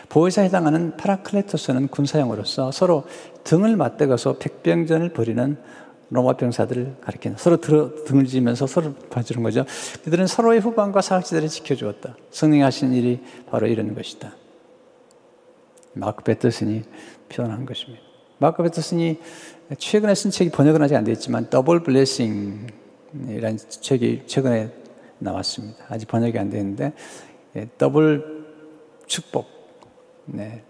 보혜사에 해당하는 파라클레토스는 군사용어로서 서로 등을 맞대고서 백병전을 벌이는 로마 병사들을 가리키는 서로 들어, 등을 지면서 서로 봐주는 거죠. 그들은 서로의 후방과 사학지대를 지켜주었다. 성령이 하신 일이 바로 이런 것이다. 마크 배터슨이 표현한 것입니다. 마크 배터슨이 최근에 쓴 책이 번역은 아직 안 되었지만 Double Blessing이라는 책이 최근에 나왔습니다. 아직 번역이 안 되는데 예, 더블 축복. 네.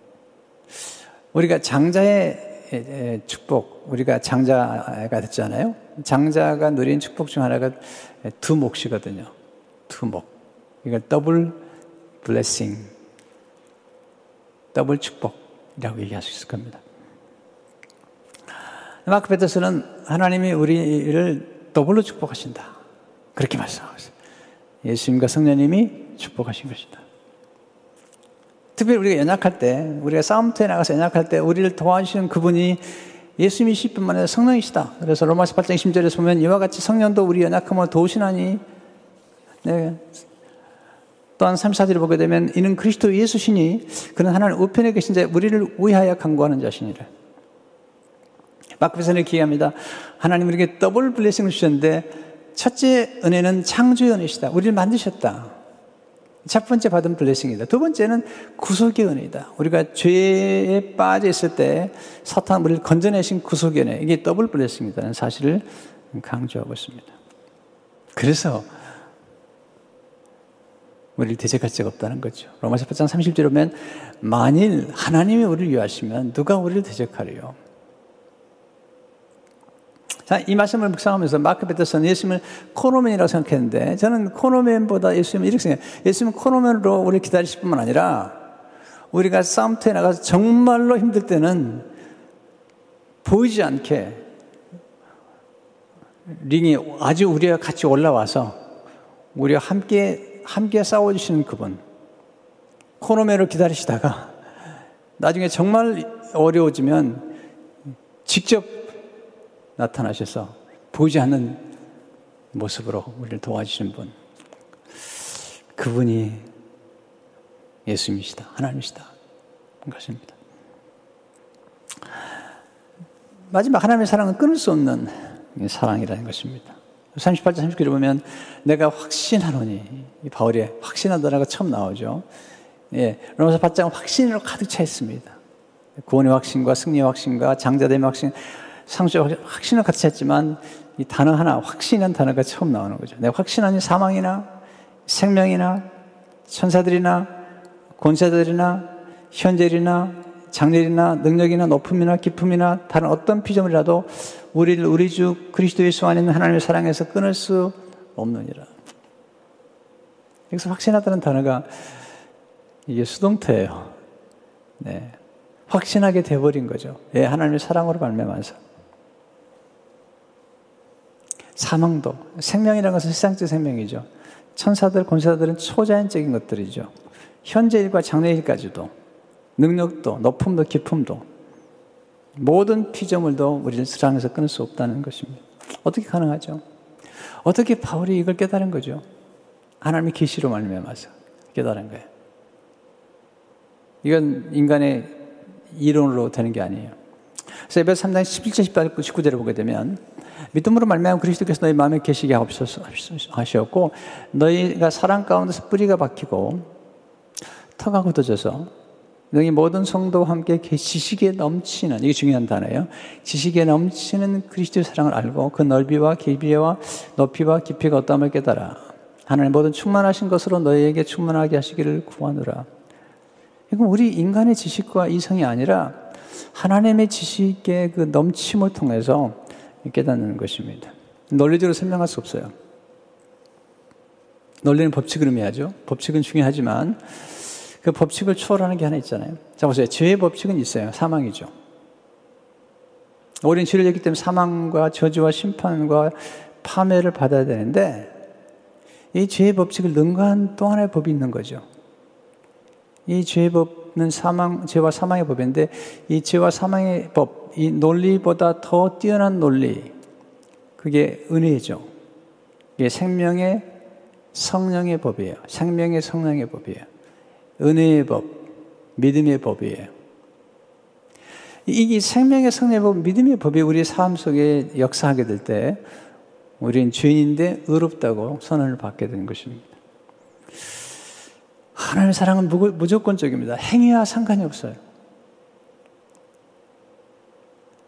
우리가 장자의 축복, 우리가 장자가 됐잖아요. 장자가 누린 축복 중 하나가 두 몫이거든요. 두 몫. 이걸 double blessing, 더블 축복이라고 얘기할 수 있을 겁니다. 마크 배터슨은 하나님이 우리를 더블로 축복하신다. 그렇게 말씀하고 있어요. 예수님과 성령님이 축복하신 것이다. 특별히 우리가 연약할 때, 우리가 싸움터에 나가서 연약할 때 우리를 도와주시는 그분이 예수님이실 뿐만 아니라 성령이시다. 그래서 로마서 8장 20절에 보면 이와 같이 성령도 우리 연약함을 도우시나니 네. 또한 34절에 보게 되면 이는 그리스도 예수시니 그는 하나님 우편에 계신 자 우리를 위하여 간구하시는 자시니라. 마크 배터슨은 얘기합니다. 하나님 우리에게 double blessing을 주셨는데 첫째 은혜는 창조의 은혜시다. 우리를 만드셨다. 첫 번째 받은 blessing이다. 두 번째는 구속의 은혜이다. 우리가 죄에 빠져 있을 때 사탄 우리를 건져내신 구속의 은혜. 이게 double blessing이다는 사실을 강조하고 있습니다. 그래서 우리를 대적할 자가 없다는 거죠. 로마서 8장 30절에 보면 만일 하나님이 우리를 위하시면 누가 우리를 대적하리요? 자, 이 말씀을 묵상하면서 마크 베터선 예수님을 코노맨이라고 생각했는데 저는 코노맨보다 예수님을 이렇게 생각해요. 예수님은 코노맨으로 우리를 기다리실 뿐만 아니라 우리가 싸움터에 나가서 정말로 힘들 때는 보이지 않게 링이 아주 우리와 같이 올라와서 우리와 함께, 함께 싸워주시는 그분. 코노맨을 기다리시다가 나중에 정말 어려워지면 직접 나타나셔서 보이지 않는 모습으로 우리를 도와주시는 분. 그분이 예수님이시다. 하나님이시다. 것입니다. 마지막 하나님의 사랑은 끊을 수 없는 사랑이라는 것입니다. 38절 39절 보면 내가 확신하노니 이 바울의 확신하다라가 처음 나오죠. 예, 로마서 8장은 확신으로 가득 차 있습니다. 구원의 확신과 승리의 확신과 장자됨의 확신 상수적 확신을 같이 했지만 이 단어 하나, 확신이라는 단어가 처음 나오는 거죠. 내가 확신하니 사망이나 생명이나 천사들이나 권세들이나 현재이나 장렬이나 능력이나 높음이나 기품이나 다른 어떤 피조물이라도 우리를 우리 주 그리스도 예수 안에 있는 하나님의 사랑에서 끊을 수 없느니라. 여기서 확신하다는 단어가 이게 수동태예요. 네. 확신하게 돼버린 거죠. 예, 하나님의 사랑으로 말미암아서. 사망도 생명이라는 것은 세상적 생명이죠. 천사들, 권사들은 초자연적인 것들이죠. 현재일과 장래일까지도 능력도 높음도 깊음도 모든 피조물도 우리를 사랑에서 끊을 수 없다는 것입니다. 어떻게 가능하죠? 어떻게 바울이 이걸 깨달은 거죠? 하나님의 계시로 말미암아서 깨달은 거예요. 이건 인간의 이론으로 되는 게 아니에요. 그래서 에베소 3장 17절 19절을 보게 되면 믿음으로 말미암아 그리스도께서 너희 마음에 계시게 하셨고 너희가 사랑 가운데서 뿌리가 박히고 터가 굳어져서 너희 모든 성도와 함께 지식에 넘치는 이게 중요한 단어예요. 지식에 넘치는 그리스도의 사랑을 알고 그 넓이와 깊이와 높이와 깊이가 어떠함을 깨달아 하나님 모든 충만하신 것으로 너희에게 충만하게 하시기를 구하노라. 이건 우리 인간의 지식과 이성이 아니라 하나님의 지식의 그 넘침을 통해서 깨닫는 것입니다. 논리적으로 설명할 수 없어요. 논리는 법칙을 의미하죠. 법칙은 중요하지만 그 법칙을 초월하는 게 하나 있잖아요. 자, 보세요. 죄의 법칙은 있어요. 사망이죠. 우리는 죄를 했기 때문에 사망과 저주와 심판과 파멸을 받아야 되는데 이 죄의 법칙을 능가한 또 하나의 법이 있는 거죠. 이 죄의 법은 사망, 죄와 사망의 법인데 이 죄와 사망의 법, 이 논리보다 더 뛰어난 논리, 그게 은혜죠. 이게 생명의 성령의 법이에요. 생명의 성령의 법이에요. 은혜의 법, 믿음의 법이에요. 이 생명의 성령의 법, 믿음의 법이 우리 삶 속에 역사하게 될 때, 우리는 죄인인데 의롭다고 선언을 받게 되는 것입니다. 하나님의 사랑은 무조건적입니다. 행위와 상관이 없어요.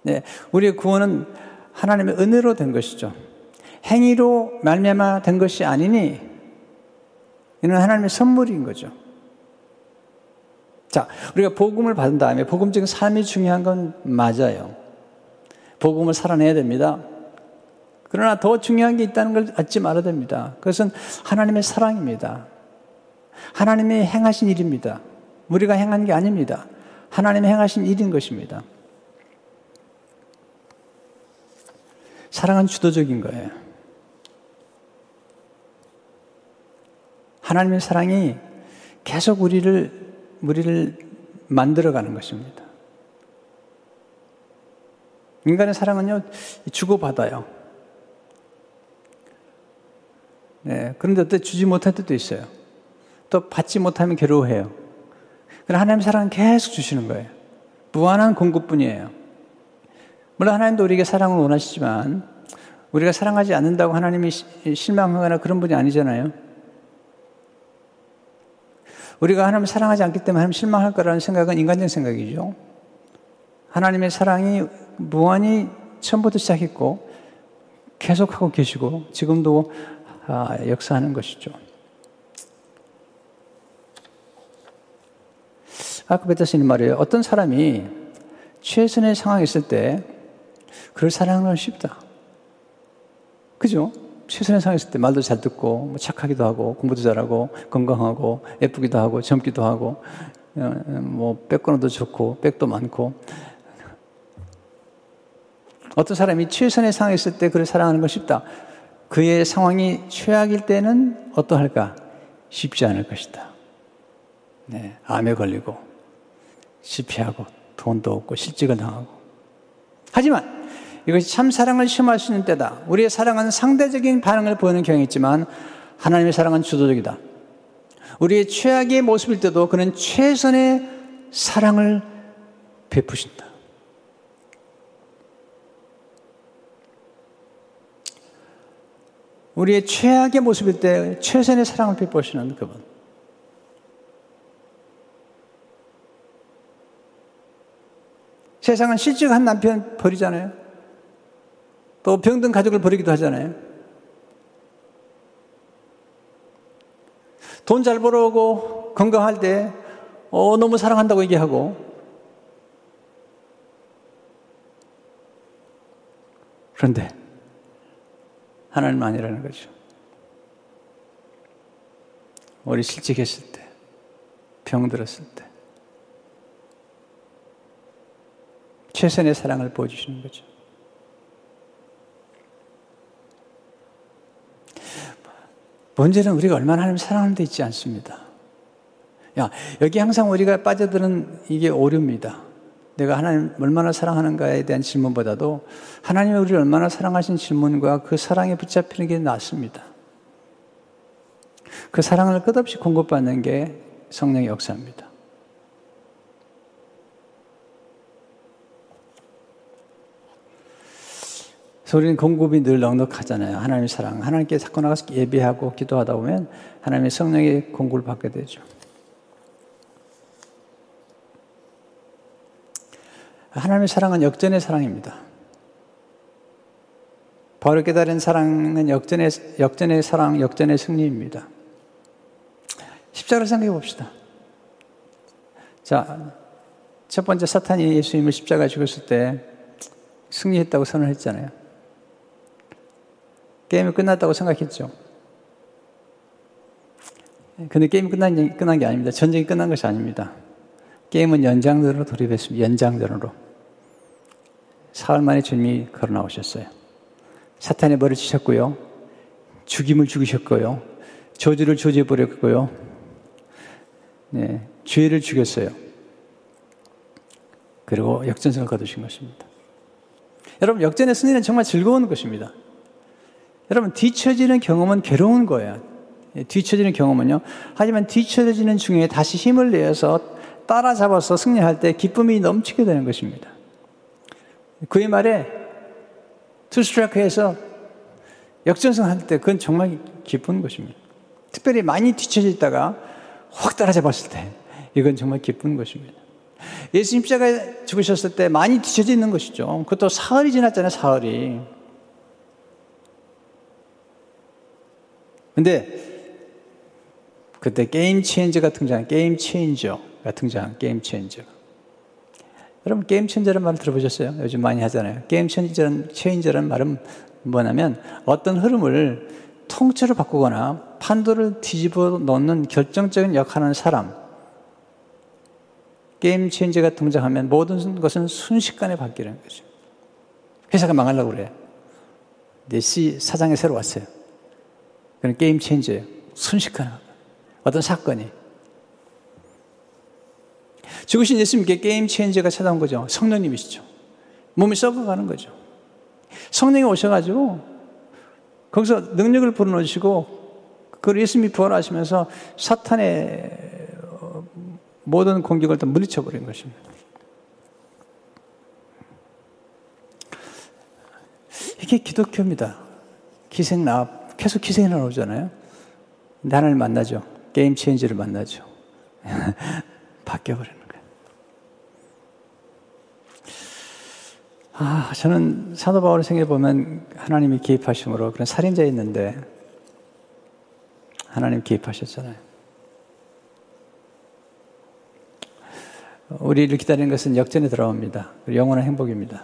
네, 우리의 구원은 하나님의 은혜로 된 것이죠. 행위로 말미암아 된 것이 아니니 이는 하나님의 선물인 거죠. 자, 우리가 복음을 받은 다음에 복음적인 삶이 중요한 건 맞아요. 복음을 살아내야 됩니다. 그러나 더 중요한 게 있다는 걸 잊지 말아야 됩니다. 그것은 하나님의 사랑입니다. 하나님이 행하신 일입니다. 우리가 행한 게 아닙니다. 하나님이 행하신 일인 것입니다. 사랑은 주도적인 거예요. 하나님의 사랑이 계속 우리를, 우리를 만들어가는 것입니다. 인간의 사랑은요, 주고받아요. 네, 그런데 어때 주지 못할 때도 있어요. 또 받지 못하면 괴로워해요. 그러나 하나님 사랑은 계속 주시는 거예요. 무한한 공급뿐이에요. 물론 하나님도 우리에게 사랑을 원하시지만 우리가 사랑하지 않는다고 하나님이 실망하거나 그런 분이 아니잖아요. 우리가 하나님을 사랑하지 않기 때문에 하나님 실망할 거라는 생각은 인간적인 생각이죠. 하나님의 사랑이 무한히 처음부터 시작했고 계속하고 계시고 지금도 아, 역사하는 것이죠. 아까 뱉었으니 말이에요. 어떤 사람이 최선의 상황에 있을 때 그를 사랑하는 쉽다. 그죠? 최선의 상황에 있을 때 말도 잘 듣고, 뭐 착하기도 하고, 공부도 잘하고, 건강하고, 예쁘기도 하고, 젊기도 하고, 어, 뭐, 백권도 좋고, 백도 많고. 어떤 사람이 최선의 상황에 있을 때 그를 사랑하는 건 쉽다. 그의 상황이 최악일 때는 어떠할까? 쉽지 않을 것이다. 네, 암에 걸리고, 실패하고, 돈도 없고, 실직을 당하고. 하지만, 이것이 참 사랑을 시험할 수 있는 때다. 우리의 사랑은 상대적인 반응을 보이는 경향이 있지만 하나님의 사랑은 주도적이다. 우리의 최악의 모습일 때도 그는 최선의 사랑을 베푸신다. 우리의 최악의 모습일 때 최선의 사랑을 베푸시는 그분. 세상은 실직한 남편 버리잖아요. 또 병든 가족을 버리기도 하잖아요. 돈 잘 벌어오고 건강할 때, 어, 너무 사랑한다고 얘기하고, 그런데, 하나님 아니라는 거죠. 우리 실직했을 때, 병들었을 때, 최선의 사랑을 보여주시는 거죠. 문제는 우리가 얼마나 하나님 사랑하는 데 있지 않습니다. 야, 여기 항상 우리가 빠져드는 이게 오류입니다. 내가 하나님 얼마나 사랑하는가에 대한 질문보다도 하나님이 우리를 얼마나 사랑하신 질문과 그 사랑에 붙잡히는 게 낫습니다. 그 사랑을 끝없이 공급받는 게 성령의 역사입니다. 우리는 공급이 늘 넉넉하잖아요. 하나님의 사랑. 하나님께 자꾸 나가서 예배하고 기도하다 보면 하나님의 성령의 공급을 받게 되죠. 하나님의 사랑은 역전의 사랑입니다. 바로 깨달은 사랑은 역전의, 역전의 사랑, 역전의 승리입니다. 십자가를 생각해 봅시다. 자, 첫 번째 사탄이 예수님을 십자가에 죽였을 때 승리했다고 선언했잖아요. 게임이 끝났다고 생각했죠. 근데 게임이 끝난, 끝난 게 아닙니다. 전쟁이 끝난 것이 아닙니다. 게임은 연장전으로 돌입했습니다. 연장전으로. 사흘 만에 주님이 걸어 나오셨어요. 사탄의 머리를 치셨고요. 죽임을 죽이셨고요. 저주를 저주해버렸고요. 네, 죄를 죽였어요. 그리고 역전승을 거두신 것입니다. 여러분, 역전의 승리는 정말 즐거운 것입니다. 여러분, 뒤처지는 경험은 괴로운 거예요. 예, 뒤처지는 경험은요. 하지만 뒤처지는 중에 다시 힘을 내어서 따라잡아서 승리할 때 기쁨이 넘치게 되는 것입니다. 그의 말에 투스트라크에서 역전승 할 때 그건 정말 기쁜 것입니다. 특별히 많이 뒤쳐져 있다가 확 따라잡았을 때 이건 정말 기쁜 것입니다. 예수님 십자가에 죽으셨을 때 많이 뒤쳐져 있는 것이죠. 그것도 사흘이 지났잖아요, 사흘이. 근데 그때 game changer가 등장한 game changer가 등장한 game changer. 여러분 game changer라는 말 들어보셨어요? 요즘 많이 하잖아요. game changer라는, changer라는 말은 뭐냐면 어떤 흐름을 통째로 바꾸거나 판도를 뒤집어 놓는 결정적인 역할을 하는 사람. game changer가 등장하면 모든 것은 순식간에 바뀌는 거죠. 회사가 망하려고 그래. 내 사장이 새로 왔어요. 그런 게임 체인저예요. 순식간에. 어떤 사건이. 죽으신 예수님께 게임 체인저가 찾아온 거죠. 성령님이시죠. 몸이 썩어가는 거죠. 성령이 오셔가지고 거기서 능력을 불어넣으시고 그 예수님이 부활하시면서 사탄의 모든 공격을 다 물리쳐버린 것입니다. 이게 기독교입니다. 기생 나 계속 기생이 나오잖아요. 하나님 만나죠. 게임 체인지를 만나죠. 바뀌어버리는 거예요. 아, 저는 사도 바울을 생각해 보면 하나님이 개입하심으로 그런 살인자였는데 하나님 개입하셨잖아요. 우리를 기다리는 것은 역전에 들어옵니다. 영원한 행복입니다.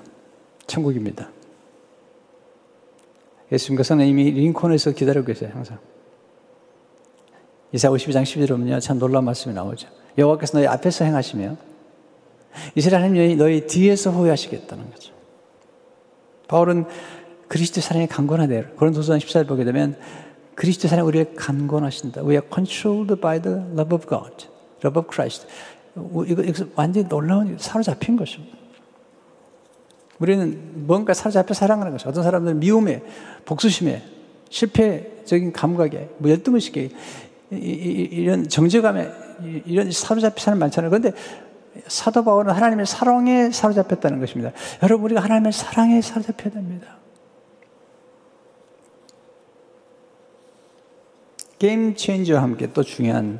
천국입니다. 예수님과 선생님이 링콘에서 기다리고 계세요, 항상. 이사 52장 11절에 보면요. 참 놀라운 말씀이 나오죠. 여호와께서 너희 앞에서 행하시며 이스라엘 하나님이 너희 뒤에서 호위하시겠다는 거죠. 바울은 그리스도 사랑에 강권하되 그런 도서관 14절 보게 되면 그리스도 사랑 우리를 강권하신다. We are controlled by the love of God, love of Christ. 이거, 이거 완전히 놀라운 사로잡힌 것입니다. 우리는 뭔가 사로잡혀 사랑하는 것이 어떤 사람들은 미움에, 복수심에, 실패적인 감각에, 뭐 열등의식에, 이런 정죄감에, 이런 사로잡힌 사람 많잖아요. 그런데 사도 바울은 하나님의 사랑에 사로잡혔다는 것입니다. 여러분, 우리가 하나님의 사랑에 사로잡혀야 됩니다. game changer와 함께 또 중요한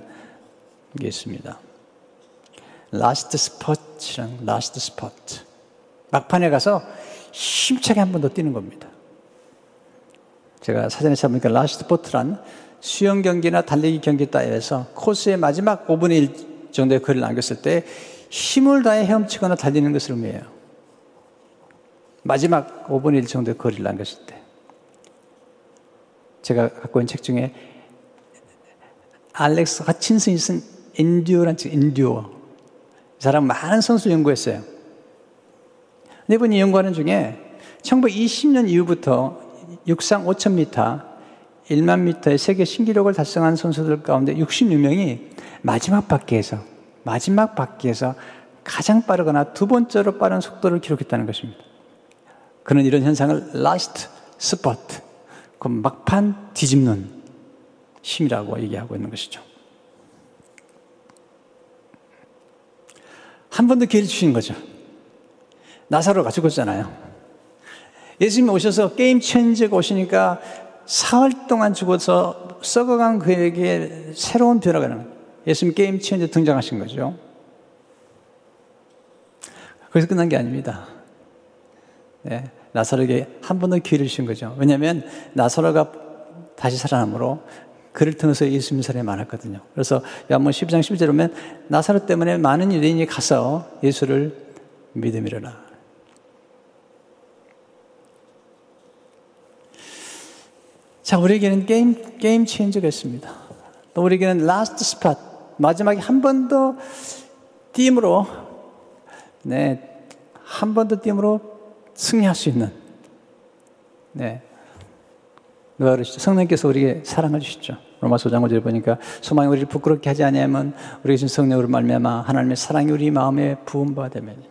게 있습니다. 라스트 스퍼트랑 라스트 스퍼트. 막판에 가서 힘차게 한 번 더 뛰는 겁니다. 제가 사전에 찾아보니까 라스트 스퍼트란 수영 경기나 달리기 경기 따위에서 코스의 마지막 5분의 1 정도의 거리를 남겼을 때 힘을 다해 헤엄치거나 달리는 것을 의미해요. 마지막 5분의 1 정도의 거리를 남겼을 때. 제가 갖고 있는 책 중에 알렉스 하친슨이 쓴 인듀어란 책, 인듀어. 이 사람 많은 선수 연구했어요. 네 분이 연구하는 중에 1920년 이후부터 육상 5,000m, 1만 미터의 세계 신기록을 달성한 선수들 가운데 66명이 마지막 바퀴에서, 마지막 바퀴에서 가장 빠르거나 두 번째로 빠른 속도를 기록했다는 것입니다. 그는 이런 현상을 last spot, 그 막판 뒤집는 힘이라고 얘기하고 있는 것이죠. 한 번 더 기회를 주신 거죠. 나사로가 죽었잖아요. 예수님이 오셔서 게임 체인저가 오시니까 사흘 동안 죽어서 썩어간 그에게 새로운 변화가 나는 예수님 게임 체인저 등장하신 거죠. 그래서 끝난 게 아닙니다. 네, 나사로에게 한 번 더 기회를 주신 거죠. 왜냐하면 나사로가 다시 살아남으로 그를 통해서 예수님 사람이 많았거든요. 그래서 요한복음 12장 10절에 보면 나사로 때문에 많은 유대인이 가서 예수를 믿음이러라. 자, 우리에게는 game, game changer가 있습니다. 또 우리에게는 라스트 스퍼트, 마지막에 한 번더 띄임으로, 네, 한 번더 띄임으로 승리할 수 있는, 네. 누가 그러시죠? 성령께서 우리에게 사랑을 주시죠. 로마서 5장 5절 보니까 소망이 우리를 부끄럽게 하지 아니하면 우리 주 성령으로 말미암아 하나님의 사랑이 우리 마음에 부음바 되면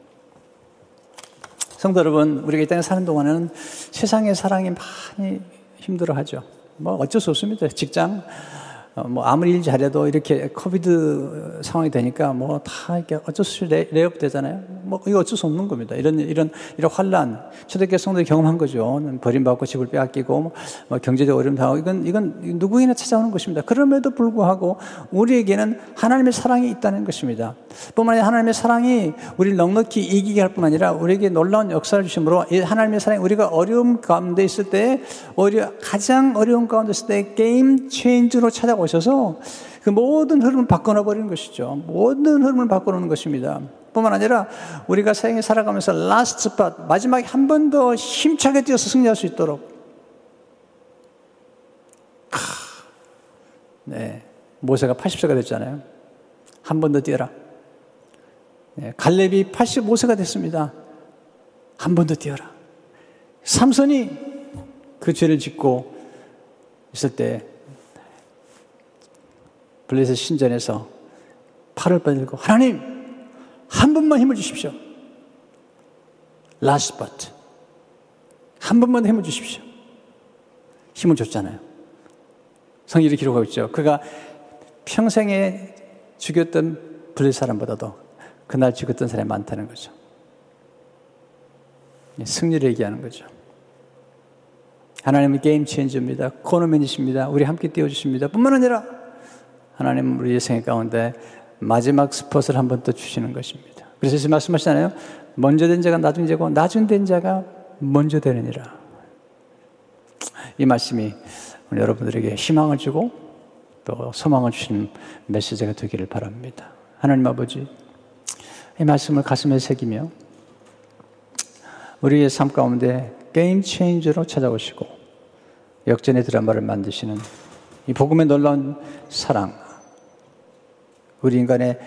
성도 여러분, 우리가 이 땅에 사는 동안은 세상의 사랑이 많이 힘들어하죠. 뭐 어쩔 수 없습니다. 직장 어, 뭐 아무리 일 잘해도 이렇게 코비드 상황이 되니까 뭐 다 이렇게 어쩔 수 없이 레, 이업 되잖아요. 뭐 이거 어쩔 수 없는 겁니다. 이런 이런 이런 환란 초대교회 성도들이 경험한 거죠. 버림받고 집을 빼앗기고 뭐, 뭐 경제적 어려움 당하고 이건 이건 누구에나 찾아오는 것입니다. 그럼에도 불구하고 우리에게는 하나님의 사랑이 있다는 것입니다. 뿐만 아니라 하나님의 사랑이 우리를 넉넉히 이기게 할뿐 아니라 우리에게 놀라운 역사를 주심으로 하나님의 사랑이 우리가 어려움 가운데 있을 때 오히려 가장 어려운 가운데 있을 때 game changer로 찾아오 오셔서 그 모든 흐름을 바꿔놔 버리는 것이죠. 모든 흐름을 바꿔놓는 것입니다. 뿐만 아니라 우리가 세상에 살아가면서 라스트 스퍼트, 마지막에 한 번 더 힘차게 뛰어서 승리할 수 있도록. 네. 모세가 80세가 됐잖아요. 한 번 더 뛰어라. 네. 갈렙이 85세가 됐습니다. 한 번 더 뛰어라. 삼손이 그 죄를 짓고 있을 때 블레셋 신전에서 팔을 뻗들고 하나님 한 번만 힘을 주십시오. 라스트 스퍼트 한 번만 힘을 주십시오. 힘을 줬잖아요. 성경이 기록하고 있죠. 그가 평생에 죽였던 블레셋 사람보다도 그날 죽였던 사람이 많다는 거죠. 승리를 얘기하는 거죠. 하나님은 게임 체인저입니다. 코너맨이십니다. 우리 함께 띄워주십니다. 뿐만 아니라 하나님 우리의 생애 가운데 마지막 스폿을 한 번 더 주시는 것입니다. 그래서 예수 말씀하시잖아요. 먼저 된 자가 나중 되고 나중 된 자가 먼저 되느니라. 이 말씀이 여러분들에게 희망을 주고 또 소망을 주시는 메시지가 되기를 바랍니다. 하나님 아버지, 이 말씀을 가슴에 새기며 우리의 삶 가운데 게임 체인저로 찾아오시고 역전의 드라마를 만드시는 이 복음의 놀라운 사랑, 우리 인간의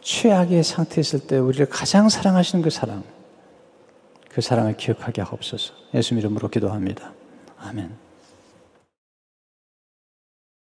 최악의 상태에 있을 때 우리를 가장 사랑하시는 그 사랑, 그 사랑을 기억하게 하옵소서. 예수 이름으로 기도합니다. 아멘.